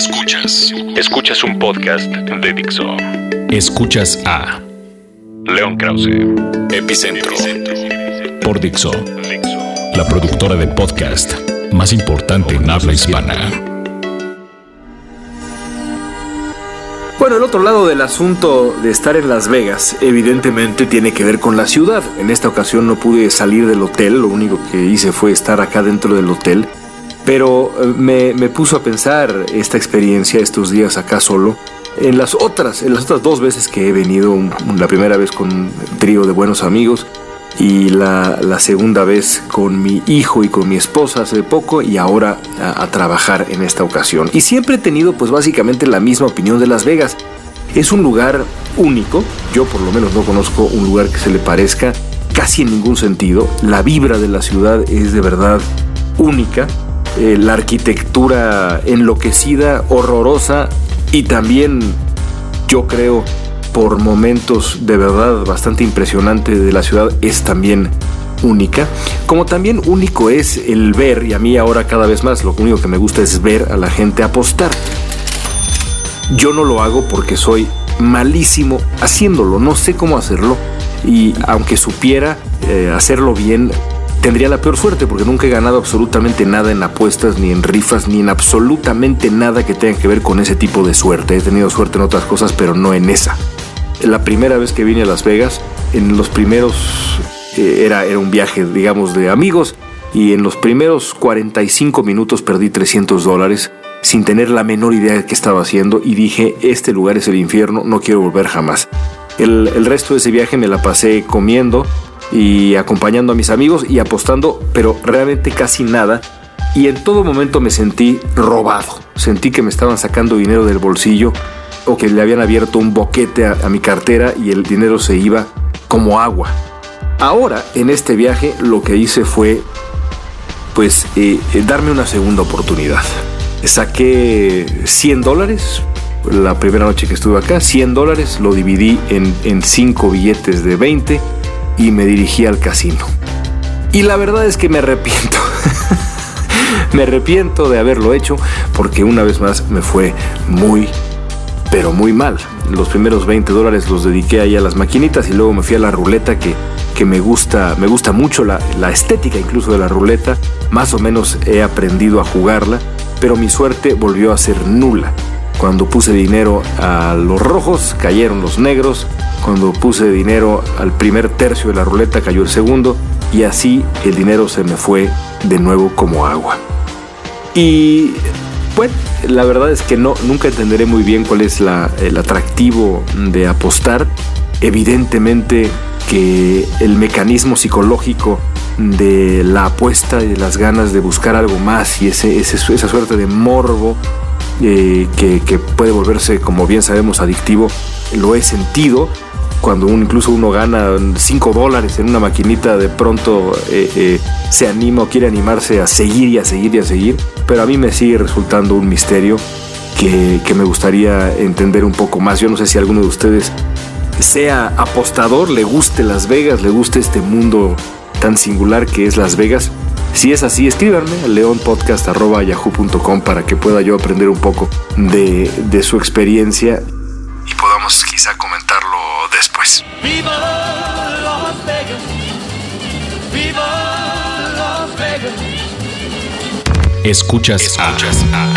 Escuchas. Escuchas un podcast de Dixo. Escuchas a León Krause, Epicentro, por Dixo, la productora de podcast más importante en habla hispana. Bueno, el otro lado del asunto de estar en Las Vegas evidentemente tiene que ver con la ciudad. En esta ocasión no pude salir del hotel, lo único que hice fue estar acá dentro del hotel. Pero eh, me, me puso a pensar esta experiencia estos días acá solo. En las otras, en las otras dos veces que he venido, la primera vez con un trío de buenos amigos y la, la, segunda vez con mi hijo y con mi esposa hace poco y ahora a, a, trabajar en esta ocasión. Y siempre he tenido pues básicamente la misma opinión de Las Vegas. Es un lugar único, yo por lo menos no conozco un lugar que se le parezca casi en ningún sentido. La vibra de la ciudad es de verdad única. Eh, la arquitectura enloquecida, horrorosa y también yo creo por momentos de verdad bastante impresionante de la ciudad es también única. Como también único es el ver, y a mí ahora cada vez más lo único que me gusta es ver a la gente apostar. Yo no lo hago porque soy malísimo haciéndolo, no sé cómo hacerlo y aunque supiera eh, hacerlo bien, tendría la peor suerte porque nunca he ganado absolutamente nada en apuestas, ni en rifas, ni en absolutamente nada que tenga que ver con ese tipo de suerte. He tenido suerte en otras cosas, pero no en esa. La primera vez que vine a Las Vegas, en los primeros, eh, era, era un viaje, digamos, de amigos, y en los primeros 45 minutos perdí 300 dólares sin tener la menor idea de qué estaba haciendo y dije, este lugar es el infierno, no quiero volver jamás. El, el resto de ese viaje me la pasé comiendo, y acompañando a mis amigos y apostando, pero realmente casi nada. Y en todo momento me sentí robado. Sentí que me estaban sacando dinero del bolsillo o que le habían abierto un boquete a, mi cartera y el dinero se iba como agua. Ahora, en este viaje, lo que hice fue, pues, eh, eh, darme una segunda oportunidad. Saqué 100 dólares la primera noche que estuve acá, 100 dólares, lo dividí en, en cinco billetes de 20 y me dirigí al casino. Y la verdad es que me arrepiento. me arrepiento de haberlo hecho porque una vez más me fue muy, pero muy mal. Los primeros 20 dólares los dediqué ahí a las maquinitas y luego me fui a la ruleta que, que me, gusta, me gusta mucho la, la estética incluso de la ruleta. Más o menos he aprendido a jugarla, pero mi suerte volvió a ser nula. Cuando puse dinero a los rojos, cayeron los negros. Cuando puse dinero al primer tercio de la ruleta, cayó el segundo. Y así el dinero se me fue de nuevo como agua. Y bueno, la verdad es que no, nunca entenderé muy bien cuál es la, el atractivo de apostar. Evidentemente que el mecanismo psicológico de la apuesta y de las ganas de buscar algo más y ese, esa suerte de morbo eh, que, puede volverse, como bien sabemos, adictivo, lo he sentido. Cuando incluso uno gana 5 dólares en una maquinita, de pronto eh, eh, se anima o quiere animarse a seguir y a seguir y a seguir. Pero a mí me sigue resultando un misterio que me gustaría entender un poco más. Yo no sé si alguno de ustedes sea apostador, le guste Las Vegas, le guste este mundo tan singular que es Las Vegas. Si es así, escríbanme a leonpodcast.yahoo.com para que pueda yo aprender un poco de, de, su experiencia y podamos quizá comentarlo después. ¡Viva Las Vegas! ¡Viva Las Vegas! Escuchas, Escuchas a,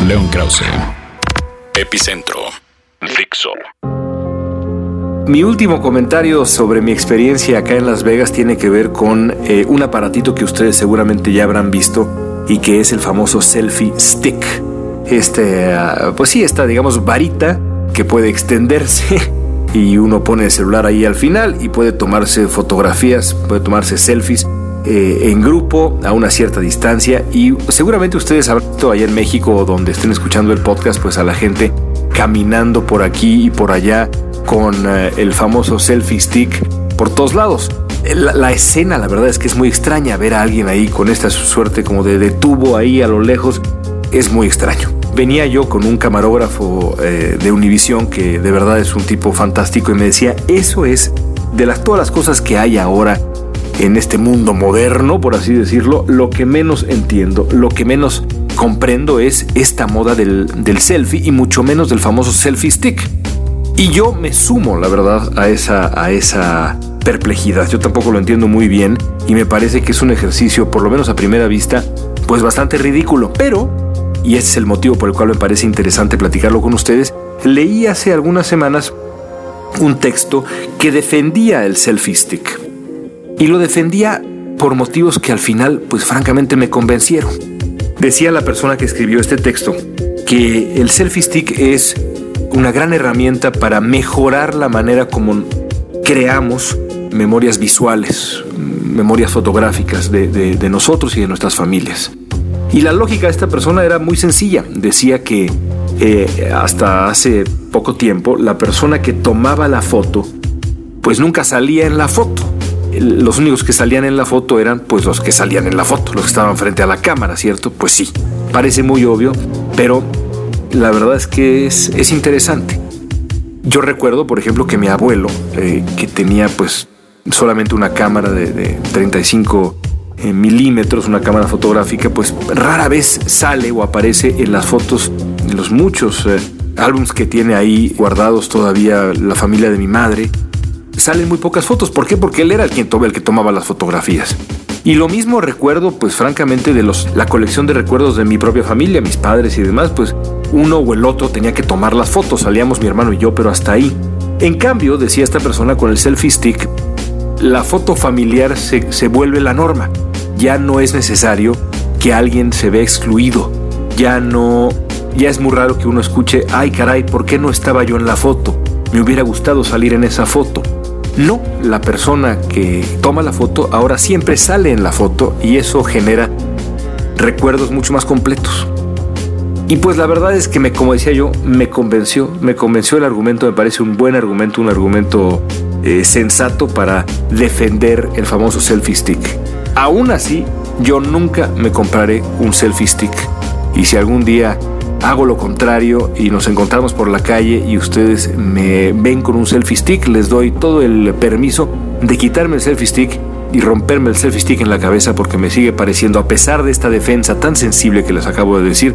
a León Krause, Epicentro, Fixo. Mi último comentario sobre mi experiencia acá en Las Vegas tiene que ver con eh, un aparatito que ustedes seguramente ya habrán visto y que es el famoso selfie stick. Este, uh, pues sí, esta, digamos, varita que puede extenderse y uno pone el celular ahí al final y puede tomarse fotografías, puede tomarse selfies eh, en grupo a una cierta distancia y seguramente ustedes habrán visto allá en México donde estén escuchando el podcast, pues a la gente caminando por aquí y por allá con eh, el famoso selfie stick por todos lados. La, escena, la verdad es que es muy extraña ver a alguien ahí con esta suerte como de, de tubo ahí a lo lejos. Es muy extraño. Venía yo con un camarógrafo eh, de Univision que de verdad es un tipo fantástico y me decía, eso es de las, todas las cosas que hay ahora en este mundo moderno, por así decirlo, lo que menos entiendo, lo que menos comprendo es esta moda del, del selfie y mucho menos del famoso selfie stick. Y yo me sumo, la verdad, a esa, a esa perplejidad. Yo tampoco lo entiendo muy bien y me parece que es un ejercicio, por lo menos a primera vista, pues bastante ridículo. Pero, y ese es el motivo por el cual me parece interesante platicarlo con ustedes, leí hace algunas semanas un texto que defendía el selfie stick. Y lo defendía por motivos que al final, pues francamente me convencieron. Decía la persona que escribió este texto que el selfie stick es una gran herramienta para mejorar la manera como creamos memorias visuales, memorias fotográficas de, nosotros y de nuestras familias. Y la lógica de esta persona era muy sencilla. Decía que eh, hasta hace poco tiempo la persona que tomaba la foto pues nunca salía en la foto. Los únicos que salían en la foto eran pues los que salían en la foto, los que estaban frente a la cámara, ¿cierto? Pues sí, parece muy obvio, pero la verdad es que es, interesante. Yo recuerdo, por ejemplo, que mi abuelo, eh, que tenía pues solamente una cámara de, 35 eh, milímetros, una cámara fotográfica, pues rara vez sale o aparece en las fotos de los muchos eh, álbums que tiene ahí guardados todavía la familia de mi madre. Salen muy pocas fotos. ¿Por qué? Porque él era el que tomaba las fotografías. Y lo mismo recuerdo, pues francamente, de los, la colección de recuerdos de mi propia familia, mis padres y demás, pues uno o el otro tenía que tomar las fotos, salíamos mi hermano y yo, pero hasta ahí. En cambio, decía esta persona con el selfie stick, la foto familiar se, se vuelve la norma. Ya no es necesario que alguien se vea excluido. Ya no, ya es muy raro que uno escuche, ay caray, ¿por qué no estaba yo en la foto? Me hubiera gustado salir en esa foto. No, la persona que toma la foto ahora siempre sale en la foto y eso genera recuerdos mucho más completos. Y pues la verdad es que como decía yo, me convenció, me convenció el argumento, me parece un buen argumento, un argumento eh, sensato para defender el famoso selfie stick. Aún así, yo nunca me compraré un selfie stick. Y si algún día hago lo contrario y nos encontramos por la calle y ustedes me ven con un selfie stick, les doy todo el permiso de quitarme el selfie stick y romperme el selfie stick en la cabeza porque me sigue pareciendo, a pesar de esta defensa tan sensible que les acabo de decir,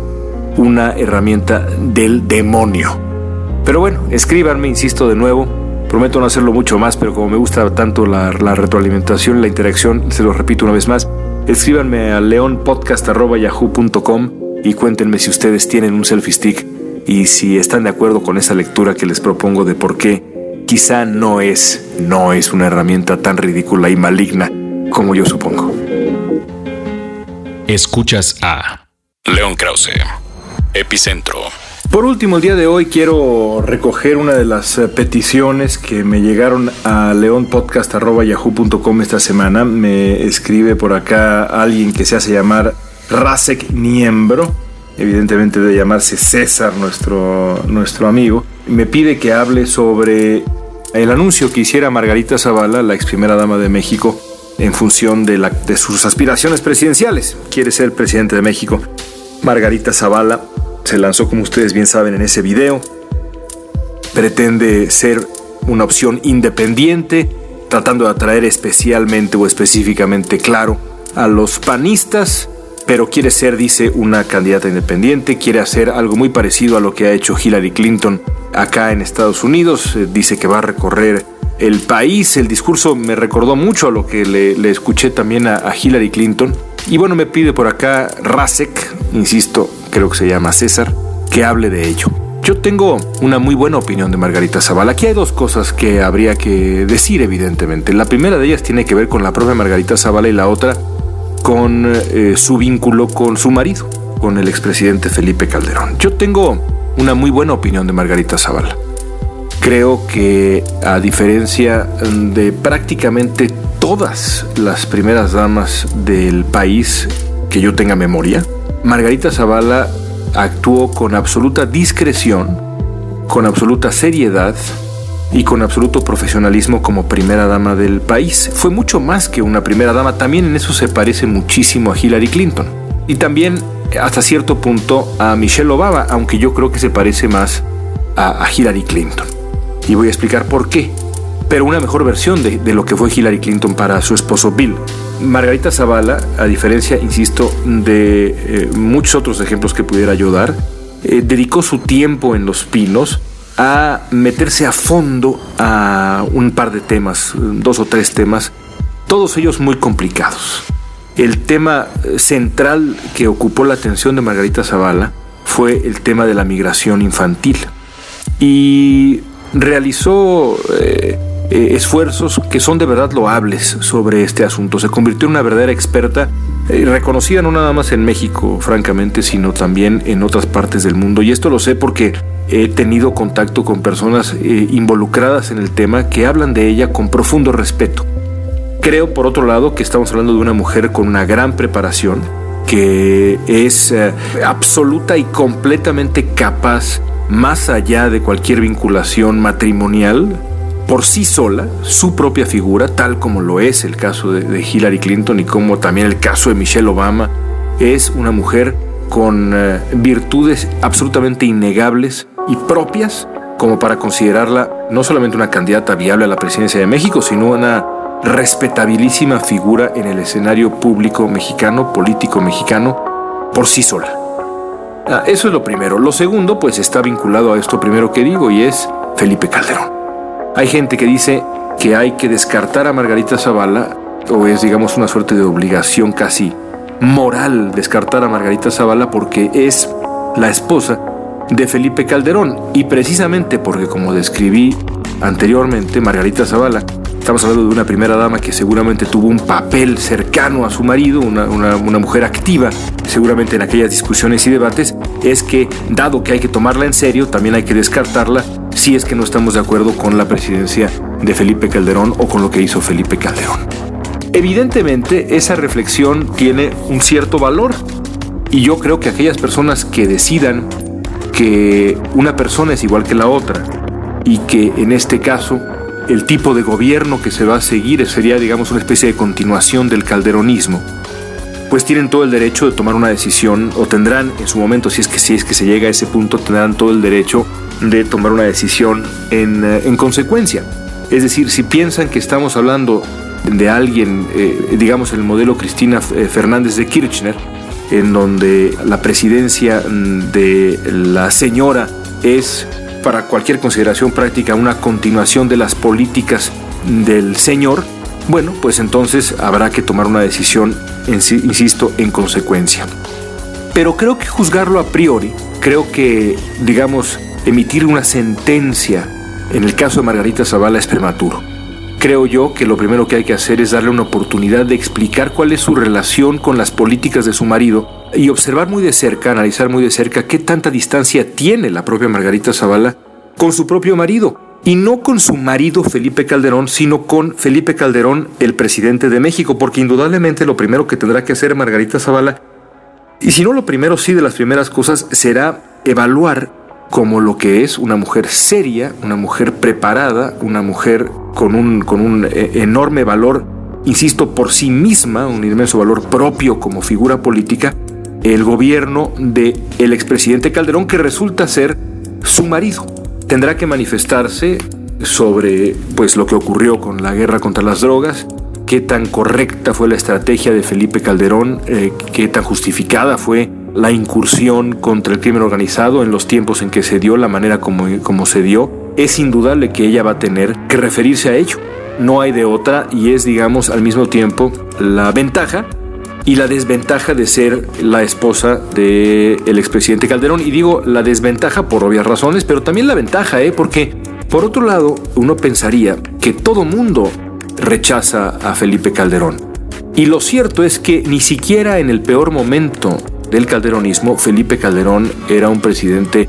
una herramienta del demonio. Pero bueno, escríbanme, insisto de nuevo, prometo no hacerlo mucho más, pero como me gusta tanto la, la retroalimentación, la interacción, se lo repito una vez más, escríbanme a leonpodcast.yahoo.com y cuéntenme si ustedes tienen un selfie stick y si están de acuerdo con esa lectura que les propongo de por qué quizá no es, no es una herramienta tan ridícula y maligna como yo supongo. Escuchas a León Krause, Epicentro. Por último, el día de hoy quiero recoger una de las eh, peticiones que me llegaron a leonpodcast.yahoo.com esta semana. Me escribe por acá alguien que se hace llamar Rasek Niembro, evidentemente de llamarse César, nuestro, nuestro amigo, me pide que hable sobre el anuncio que hiciera Margarita Zavala, la ex primera dama de México, en función de, la, de sus aspiraciones presidenciales. Quiere ser presidente de México. Margarita Zavala se lanzó, como ustedes bien saben, en ese video. Pretende ser una opción independiente, tratando de atraer especialmente o específicamente, claro, a los panistas pero quiere ser, dice, una candidata independiente, quiere hacer algo muy parecido a lo que ha hecho Hillary Clinton acá en Estados Unidos, eh, dice que va a recorrer el país, el discurso me recordó mucho a lo que le, escuché también a, Hillary Clinton, y bueno, me pide por acá Rasek, insisto, creo que se llama César, que hable de ello. Yo tengo una muy buena opinión de Margarita Zavala. Aquí hay dos cosas que habría que decir, evidentemente. La primera de ellas tiene que ver con la propia Margarita Zavala y la otra con eh, su vínculo con su marido, con el expresidente Felipe Calderón. Yo tengo una muy buena opinión de Margarita Zavala. Creo que a diferencia de prácticamente todas las primeras damas del país que yo tenga memoria, Margarita Zavala actuó con absoluta discreción, con absoluta seriedad y con absoluto profesionalismo como primera dama del país. Fue mucho más que una primera dama, también en eso se parece muchísimo a Hillary Clinton. Y también hasta cierto punto a Michelle Obama, aunque yo creo que se parece más a, Hillary Clinton. Y voy a explicar por qué. Pero una mejor versión de, lo que fue Hillary Clinton para su esposo Bill. Margarita Zavala, a diferencia, insisto, de eh, muchos otros ejemplos que pudiera ayudar, eh, dedicó su tiempo en Los Pinos a meterse a fondo a un par de temas, dos o tres temas, todos ellos muy complicados. El tema eh, central que ocupó la atención de Margarita Zavala fue el tema de la migración infantil. Y realizó eh, eh, esfuerzos que son de verdad loables sobre este asunto. Se convirtió en una verdadera experta, reconocida no nada más en México, francamente, sino también en otras partes del mundo. Y esto lo sé porque he tenido contacto con personas involucradas en el tema que hablan de ella con profundo respeto. Creo, por otro lado, que estamos hablando de una mujer con una gran preparación, que es eh, absoluta y completamente capaz, más allá de cualquier vinculación matrimonial, por sí sola, su propia figura, tal como lo es el caso de, Hillary Clinton y como también el caso de Michelle Obama, es una mujer con eh, virtudes absolutamente innegables y propias como para considerarla no solamente una candidata viable a la presidencia de México, sino una respetabilísima figura en el escenario público mexicano, político mexicano, por sí sola. Ah, eso es lo primero. Lo segundo, pues está vinculado a esto primero que digo y es Felipe Calderón. Hay gente que dice que hay que descartar a Margarita Zavala, o es digamos una suerte de obligación casi moral descartar a Margarita Zavala porque es la esposa de Felipe Calderón. Y precisamente porque como describí anteriormente, Margarita Zavala Estamos hablando de una primera dama que seguramente tuvo un papel cercano a su marido, una, mujer activa, seguramente en aquellas discusiones y debates, es que dado que hay que tomarla en serio, también hay que descartarla si es que no estamos de acuerdo con la presidencia de Felipe Calderón o con lo que hizo Felipe Calderón. Evidentemente, esa reflexión tiene un cierto valor y yo creo que aquellas personas que decidan que una persona es igual que la otra y que en este caso el tipo de gobierno que se va a seguir sería, digamos, una especie de continuación del calderonismo, pues tienen todo el derecho de tomar una decisión, o tendrán en su momento, si es que, si es que se llega a ese punto, tendrán todo el derecho de tomar una decisión en, eh, consecuencia. Es decir, si piensan que estamos hablando de alguien, eh, digamos, el modelo Cristina eh, Fernández de Kirchner, en donde la presidencia mm, de la señora es para cualquier consideración práctica una continuación de las políticas del Señor, bueno, pues entonces habrá que tomar una decisión, insisto, en consecuencia. Pero creo que juzgarlo a priori, creo que, digamos, emitir una sentencia en el caso de Margarita Zavala es prematuro. Creo yo que lo primero que hay que hacer es darle una oportunidad de explicar cuál es su relación con las políticas de su marido y observar muy de cerca, analizar muy de cerca qué tanta distancia tiene la propia Margarita Zavala con su propio marido. Y no con su marido Felipe Calderón, sino con Felipe Calderón, el presidente de México, porque indudablemente lo primero que tendrá que hacer Margarita Zavala, y si no lo primero, sí de las primeras cosas, será evaluar como lo que es una mujer seria, una mujer preparada, una mujer con un, con un eh, enorme valor, insisto, por sí misma, un inmenso valor propio como figura política, el gobierno de el expresidente Calderón que resulta ser su marido. Tendrá que manifestarse sobre pues lo que ocurrió con la guerra contra las drogas, qué tan correcta fue la estrategia de Felipe Calderón, eh, qué tan justificada fue la incursión contra el crimen organizado en los tiempos en que se dio, la manera como, como se dio, es indudable que ella va a tener que referirse a ello. No hay de otra y es, digamos, al mismo tiempo la ventaja y la desventaja de ser la esposa del el expresidente Calderón. Y digo la desventaja por obvias razones, pero también la ventaja, ¿eh? porque por otro lado uno pensaría que todo mundo rechaza a Felipe Calderón. Y lo cierto es que ni siquiera en el peor momento del calderonismo, Felipe Calderón era un presidente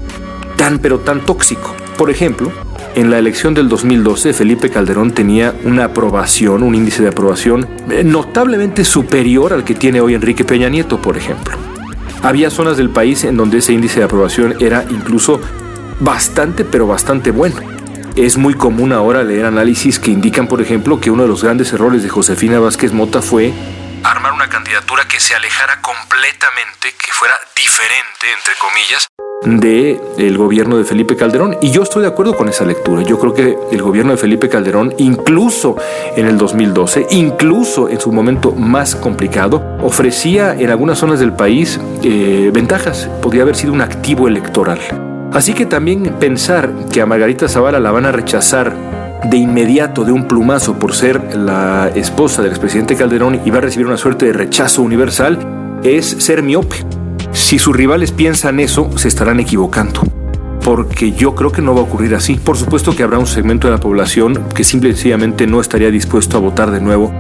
tan pero tan tóxico. Por ejemplo, en la elección del 2012, Felipe Calderón tenía una aprobación, un índice de aprobación eh, notablemente superior al que tiene hoy Enrique Peña Nieto, por ejemplo. Había zonas del país en donde ese índice de aprobación era incluso bastante, pero bastante bueno. Es muy común ahora leer análisis que indican, por ejemplo, que uno de los grandes errores de Josefina Vázquez Mota fue armar una candidatura que se alejara completamente, que fuera diferente, entre comillas, del el gobierno de Felipe Calderón. Y yo estoy de acuerdo con esa lectura. Yo creo que el gobierno de Felipe Calderón, incluso en el 2012, incluso en su momento más complicado, ofrecía en algunas zonas del país eh, ventajas. Podría haber sido un activo electoral. Así que también pensar que a Margarita Zavala la van a rechazar de inmediato, de un plumazo, por ser la esposa del expresidente Calderón y va a recibir una suerte de rechazo universal, es ser miope. Si sus rivales piensan eso, se estarán equivocando. Porque yo creo que no va a ocurrir así. Por supuesto que habrá un segmento de la población que simple y sencillamente no estaría dispuesto a votar de nuevo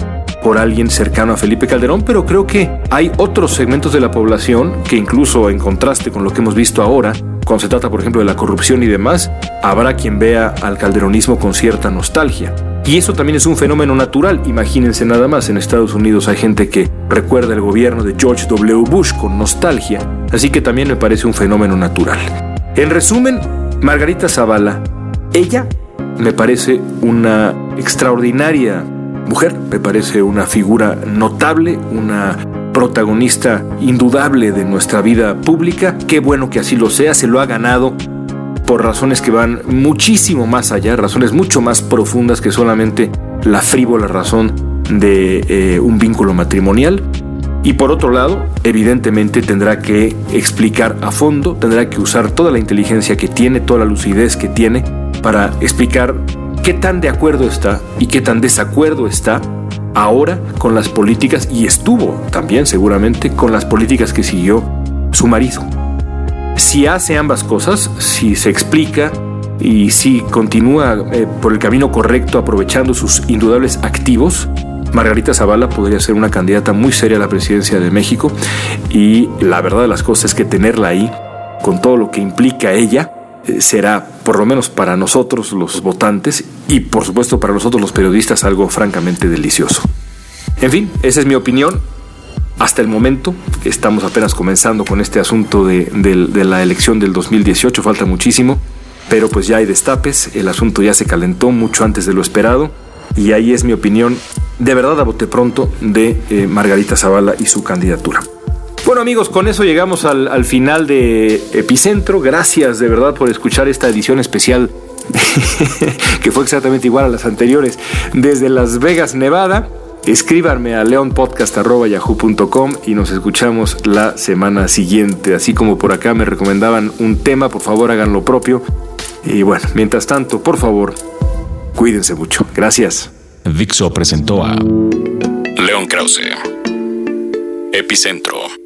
por alguien cercano a Felipe Calderón, pero creo que hay otros segmentos de la población que incluso en contraste con lo que hemos visto ahora, cuando se trata por ejemplo de la corrupción y demás, habrá quien vea al calderonismo con cierta nostalgia. Y eso también es un fenómeno natural. Imagínense nada más, en Estados Unidos hay gente que recuerda el gobierno de George W. Bush con nostalgia, así que también me parece un fenómeno natural. En resumen, Margarita Zavala, ella me parece una extraordinaria mujer, me parece una figura notable, una protagonista indudable de nuestra vida pública. Qué bueno que así lo sea, se lo ha ganado por razones que van muchísimo más allá, razones mucho más profundas que solamente la frívola razón de eh, un vínculo matrimonial. Y por otro lado, evidentemente tendrá que explicar a fondo, tendrá que usar toda la inteligencia que tiene, toda la lucidez que tiene para explicar qué tan de acuerdo está y qué tan desacuerdo está ahora con las políticas y estuvo también seguramente con las políticas que siguió su marido. Si hace ambas cosas, si se explica y si continúa eh, por el camino correcto aprovechando sus indudables activos, Margarita Zavala podría ser una candidata muy seria a la presidencia de México y la verdad de las cosas es que tenerla ahí, con todo lo que implica ella, eh, será, por lo menos para nosotros los votantes y por supuesto para nosotros los periodistas, algo francamente delicioso. En fin, esa es mi opinión. Hasta el momento, estamos apenas comenzando con este asunto de, la elección del 2018, falta muchísimo, pero pues ya hay destapes, el asunto ya se calentó mucho antes de lo esperado y ahí es mi opinión de verdad a bote pronto de eh, Margarita Zavala y su candidatura. Bueno amigos, con eso llegamos al, final de Epicentro. Gracias de verdad por escuchar esta edición especial que fue exactamente igual a las anteriores desde Las Vegas, Nevada. Escríbanme a leonpodcast.yahoo.com y nos escuchamos la semana siguiente. Así como por acá me recomendaban un tema, por favor hagan lo propio. Y bueno, mientras tanto, por favor, cuídense mucho. Gracias. Dixo presentó a León Krause. Epicentro.